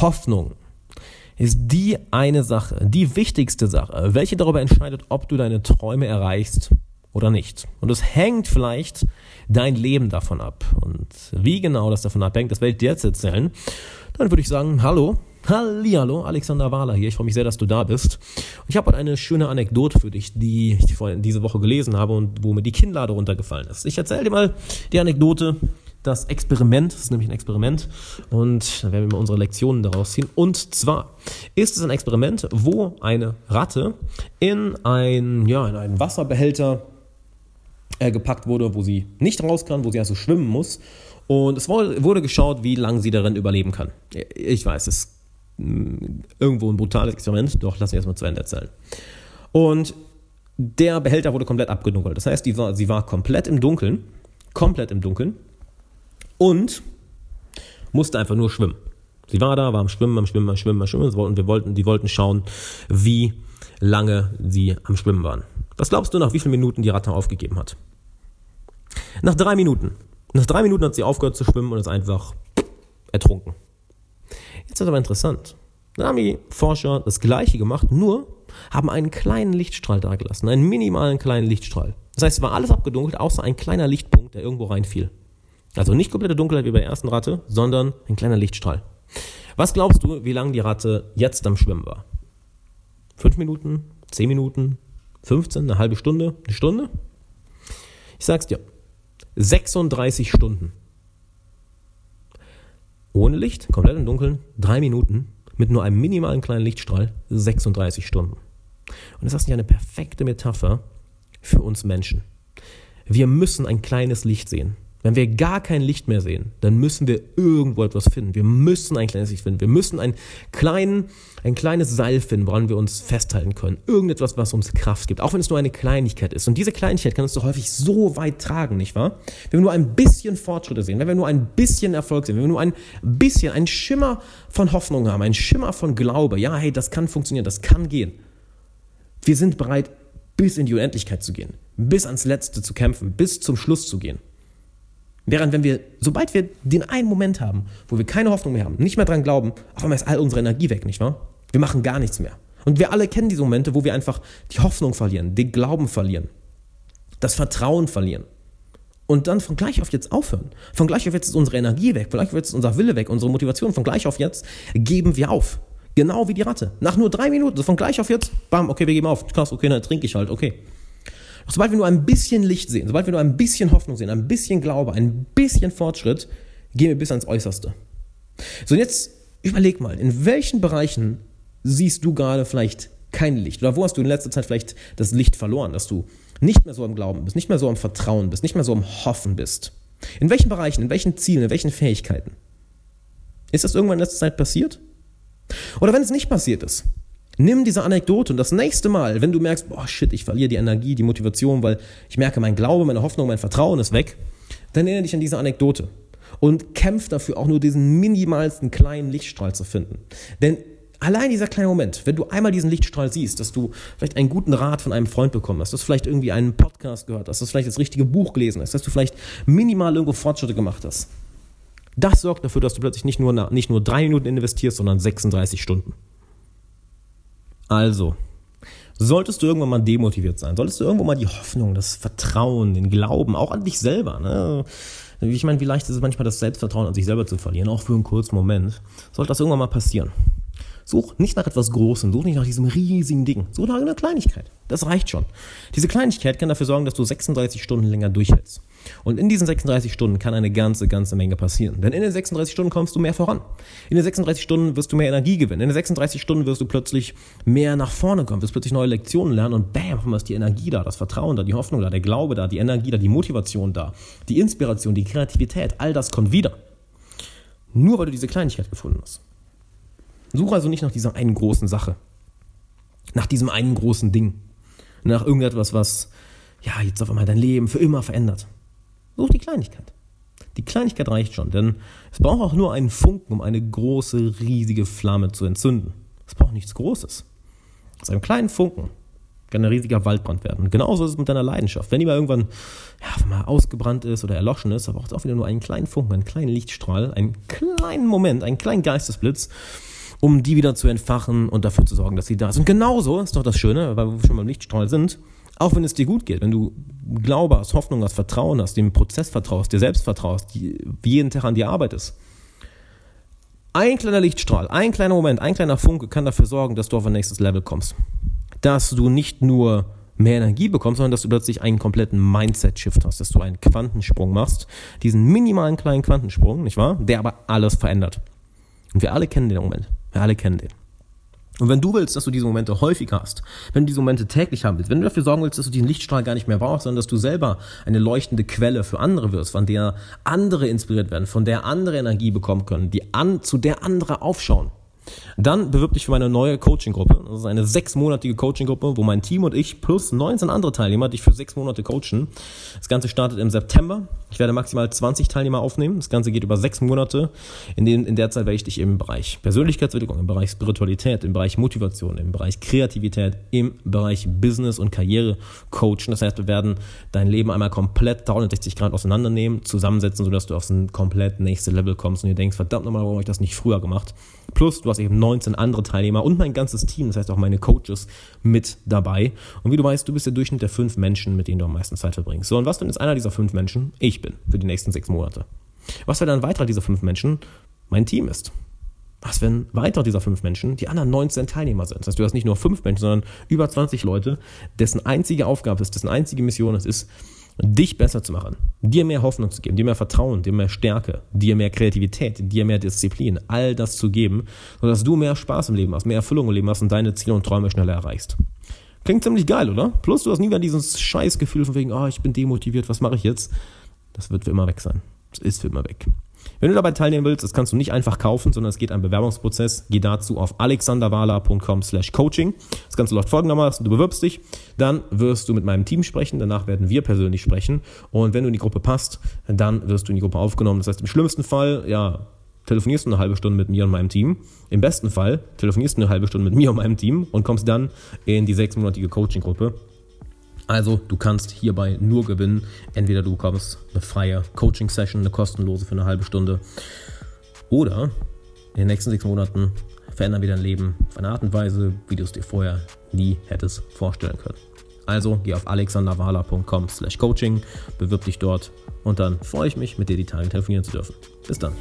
Hoffnung ist die eine Sache, die wichtigste Sache, welche darüber entscheidet, ob du deine Träume erreichst oder nicht. Und es hängt vielleicht dein Leben davon ab. Und wie genau das davon abhängt, das werde ich dir jetzt erzählen. Dann würde ich sagen, hallo, Hallihallo, Alexander Wahler hier. Ich freue mich sehr, dass du da bist. Ich habe heute eine schöne Anekdote für dich, die ich diese Woche gelesen habe und wo mir die Kinnlade runtergefallen ist. Ich erzähle dir mal die Anekdote, das Experiment, das ist nämlich ein Experiment und dann werden wir mal unsere Lektionen daraus ziehen. Und zwar ist es ein Experiment, wo eine Ratte in, ein, ja, in einen Wasserbehälter äh, gepackt wurde, wo sie nicht raus kann, wo sie also schwimmen muss. Und es wurde geschaut, wie lange sie darin überleben kann. Ich weiß, es ist mm, irgendwo ein brutales Experiment, doch lass mich erstmal zu Ende erzählen. Und der Behälter wurde komplett abgedunkelt. Das heißt, war, sie war komplett im Dunkeln, komplett im Dunkeln und musste einfach nur schwimmen. Sie war da, war am Schwimmen, am Schwimmen, am Schwimmen, am Schwimmen und wir wollten, die wollten schauen, wie lange sie am Schwimmen waren. Was glaubst du, nach wie vielen Minuten die Ratte aufgegeben hat? Nach drei Minuten. Nach drei Minuten hat sie aufgehört zu schwimmen und ist einfach ertrunken. Jetzt ist aber interessant. Dann haben die Forscher das Gleiche gemacht, nur haben einen kleinen Lichtstrahl da gelassen, einen minimalen kleinen Lichtstrahl. Das heißt, es war alles abgedunkelt, außer ein kleiner Lichtpunkt, der irgendwo reinfiel. Also nicht komplette Dunkelheit wie bei der ersten Ratte, sondern ein kleiner Lichtstrahl. Was glaubst du, wie lange die Ratte jetzt am Schwimmen war? Fünf Minuten? Zehn Minuten? 15? Eine halbe Stunde? Eine Stunde? Ich sag's dir. 36 Stunden. Ohne Licht, komplett im Dunkeln, drei Minuten, mit nur einem minimalen kleinen Lichtstrahl, 36 Stunden. Und das ist ja eine perfekte Metapher für uns Menschen. Wir müssen ein kleines Licht sehen. Wenn wir gar kein Licht mehr sehen, dann müssen wir irgendwo etwas finden. Wir müssen ein kleines Licht finden. Wir müssen ein, kleinen, ein kleines Seil finden, woran wir uns festhalten können. Irgendetwas, was uns Kraft gibt, auch wenn es nur eine Kleinigkeit ist. Und diese Kleinigkeit kann uns doch häufig so weit tragen, nicht wahr? Wenn wir nur ein bisschen Fortschritte sehen, wenn wir nur ein bisschen Erfolg sehen, wenn wir nur ein bisschen, ein Schimmer von Hoffnung haben, ein Schimmer von Glaube, ja, hey, das kann funktionieren, das kann gehen. Wir sind bereit, bis in die Unendlichkeit zu gehen, bis ans Letzte zu kämpfen, bis zum Schluss zu gehen. Während wenn wir, sobald wir den einen Moment haben, wo wir keine Hoffnung mehr haben, nicht mehr dran glauben, auf einmal ist all unsere Energie weg, nicht wahr? Wir machen gar nichts mehr. Und wir alle kennen diese Momente, wo wir einfach die Hoffnung verlieren, den Glauben verlieren, das Vertrauen verlieren. Und dann von gleich auf jetzt aufhören. Von gleich auf jetzt ist unsere Energie weg, von gleich auf jetzt ist unser Wille weg, unsere Motivation. Von gleich auf jetzt geben wir auf. Genau wie die Ratte. Nach nur drei Minuten, von gleich auf jetzt, bam, okay, wir geben auf. Krass, okay, dann trinke ich halt, okay. Sobald wir nur ein bisschen Licht sehen, sobald wir nur ein bisschen Hoffnung sehen, ein bisschen Glaube, ein bisschen Fortschritt, gehen wir bis ans Äußerste. So, und jetzt überleg mal, in welchen Bereichen siehst du gerade vielleicht kein Licht? Oder wo hast du in letzter Zeit vielleicht das Licht verloren, dass du nicht mehr so am Glauben bist, nicht mehr so am Vertrauen bist, nicht mehr so am Hoffen bist? In welchen Bereichen, in welchen Zielen, in welchen Fähigkeiten? Ist das irgendwann in letzter Zeit passiert? Oder wenn es nicht passiert ist, Nimm diese Anekdote und das nächste Mal, wenn du merkst, boah, shit, ich verliere die Energie, die Motivation, weil ich merke, mein Glaube, meine Hoffnung, mein Vertrauen ist weg, dann erinnere dich an diese Anekdote und kämpf dafür, auch nur diesen minimalsten kleinen Lichtstrahl zu finden. Denn allein dieser kleine Moment, wenn du einmal diesen Lichtstrahl siehst, dass du vielleicht einen guten Rat von einem Freund bekommen hast, dass du vielleicht irgendwie einen Podcast gehört hast, dass du vielleicht das richtige Buch gelesen hast, dass du vielleicht minimal irgendwo Fortschritte gemacht hast, das sorgt dafür, dass du plötzlich nicht nur, nicht nur drei Minuten investierst, sondern 36 Stunden. Also, solltest du irgendwann mal demotiviert sein, solltest du irgendwo mal die Hoffnung, das Vertrauen, den Glauben, auch an dich selber, ne? Ich meine, wie leicht ist es manchmal, das Selbstvertrauen an sich selber zu verlieren, auch für einen kurzen Moment. Sollte das irgendwann mal passieren. Such nicht nach etwas Großem, such nicht nach diesem riesigen Ding. Such nach einer Kleinigkeit. Das reicht schon. Diese Kleinigkeit kann dafür sorgen, dass du 36 Stunden länger durchhältst. Und in diesen 36 Stunden kann eine ganze, ganze Menge passieren. Denn in den 36 Stunden kommst du mehr voran. In den 36 Stunden wirst du mehr Energie gewinnen. In den 36 Stunden wirst du plötzlich mehr nach vorne kommen, wirst plötzlich neue Lektionen lernen und bam, ist die Energie da, das Vertrauen da, die Hoffnung da, der Glaube da, die Energie da, die Motivation da, die Inspiration, die Kreativität, all das kommt wieder. Nur weil du diese Kleinigkeit gefunden hast. Suche also nicht nach dieser einen großen Sache. Nach diesem einen großen Ding. Nach irgendetwas, was ja jetzt auf einmal dein Leben für immer verändert. Such die Kleinigkeit. Die Kleinigkeit reicht schon, denn es braucht auch nur einen Funken, um eine große, riesige Flamme zu entzünden. Es braucht nichts Großes. Aus einem kleinen Funken Kann ein riesiger Waldbrand werden. Und genauso ist es mit deiner Leidenschaft. Wenn die mal irgendwann ja, mal ausgebrannt ist oder erloschen ist, aber auch auch wieder nur einen kleinen Funken, einen kleinen Lichtstrahl, einen kleinen Moment, einen kleinen Geistesblitz, um die wieder zu entfachen und dafür zu sorgen, dass sie da ist. Und genauso ist doch das Schöne, weil wir schon beim Lichtstrahl sind, auch wenn es dir gut geht, wenn du Glaube hast, Hoffnung hast, Vertrauen hast, dem Prozess vertraust, dir selbst vertraust, die, jeden Tag an dir arbeitest. Ein kleiner Lichtstrahl, ein kleiner Moment, ein kleiner Funke kann dafür sorgen, dass du auf ein nächstes Level kommst. Dass du nicht nur mehr Energie bekommst, sondern dass du plötzlich einen kompletten Mindset-Shift hast, dass du einen Quantensprung machst, diesen minimalen kleinen Quantensprung, nicht wahr? Der aber alles verändert. Und wir alle kennen den Moment. Wir alle kennen den. Und wenn du willst, dass du diese Momente häufig hast, wenn du diese Momente täglich haben willst, wenn du dafür sorgen willst, dass du diesen Lichtstrahl gar nicht mehr brauchst, sondern dass du selber eine leuchtende Quelle für andere wirst, von der andere inspiriert werden, von der andere Energie bekommen können, die an, zu der andere aufschauen, dann bewirb dich für meine neue Coaching-Gruppe. Das ist eine sechsmonatige Coaching-Gruppe, wo mein Team und ich plus 19 andere Teilnehmer dich für sechs Monate coachen. Das Ganze startet im September. Ich werde maximal 20 Teilnehmer aufnehmen. Das Ganze geht über sechs Monate. In, den, in der Zeit werde ich dich im Bereich Persönlichkeitsentwicklung, im Bereich Spiritualität, im Bereich Motivation, im Bereich Kreativität, im Bereich Business und Karriere coachen. Das heißt, wir werden dein Leben einmal komplett 360 Grad auseinandernehmen, zusammensetzen, sodass du auf ein komplett nächste Level kommst und dir denkst, verdammt nochmal, warum habe ich das nicht früher gemacht? Plus, du hast eben 19 andere Teilnehmer und mein ganzes Team, das heißt auch meine Coaches mit dabei. Und wie du weißt, du bist der Durchschnitt der fünf Menschen, mit denen du am meisten Zeit verbringst. So, und was, wenn jetzt einer dieser fünf Menschen ich bin für die nächsten sechs Monate? Was, wenn ein weiterer dieser fünf Menschen mein Team ist? Was, wenn weiter dieser fünf Menschen die anderen 19 Teilnehmer sind? Das heißt, du hast nicht nur fünf Menschen, sondern über 20 Leute, dessen einzige Aufgabe ist, dessen einzige Mission es ist, dich besser zu machen, dir mehr Hoffnung zu geben, dir mehr Vertrauen, dir mehr Stärke, dir mehr Kreativität, dir mehr Disziplin, all das zu geben, sodass du mehr Spaß im Leben hast, mehr Erfüllung im Leben hast und deine Ziele und Träume schneller erreichst. Klingt ziemlich geil, oder? Plus du hast nie mehr dieses Scheißgefühl von wegen, oh, ich bin demotiviert, was mache ich jetzt? Das wird für immer weg sein. Das ist für immer weg. Wenn du dabei teilnehmen willst, das kannst du nicht einfach kaufen, sondern es geht ein Bewerbungsprozess. Geh dazu auf alexanderwala.com slash coaching. Das Ganze läuft folgendermaßen. Du bewirbst dich, dann wirst du mit meinem Team sprechen, danach werden wir persönlich sprechen und wenn du in die Gruppe passt, dann wirst du in die Gruppe aufgenommen. Das heißt, im schlimmsten Fall, ja, telefonierst du eine halbe Stunde mit mir und meinem Team. Im besten Fall telefonierst du eine halbe Stunde mit mir und meinem Team und kommst dann in die sechsmonatige Coaching-Gruppe. Also du kannst hierbei nur gewinnen. Entweder du bekommst eine freie Coaching-Session, eine kostenlose für eine halbe Stunde. Oder in den nächsten sechs Monaten verändern wir dein Leben auf eine Art und Weise, wie du es dir vorher nie hättest vorstellen können. Also geh auf alexanderwala.com slash coaching, bewirb dich dort und dann freue ich mich, mit dir die Tage telefonieren zu dürfen. Bis dann.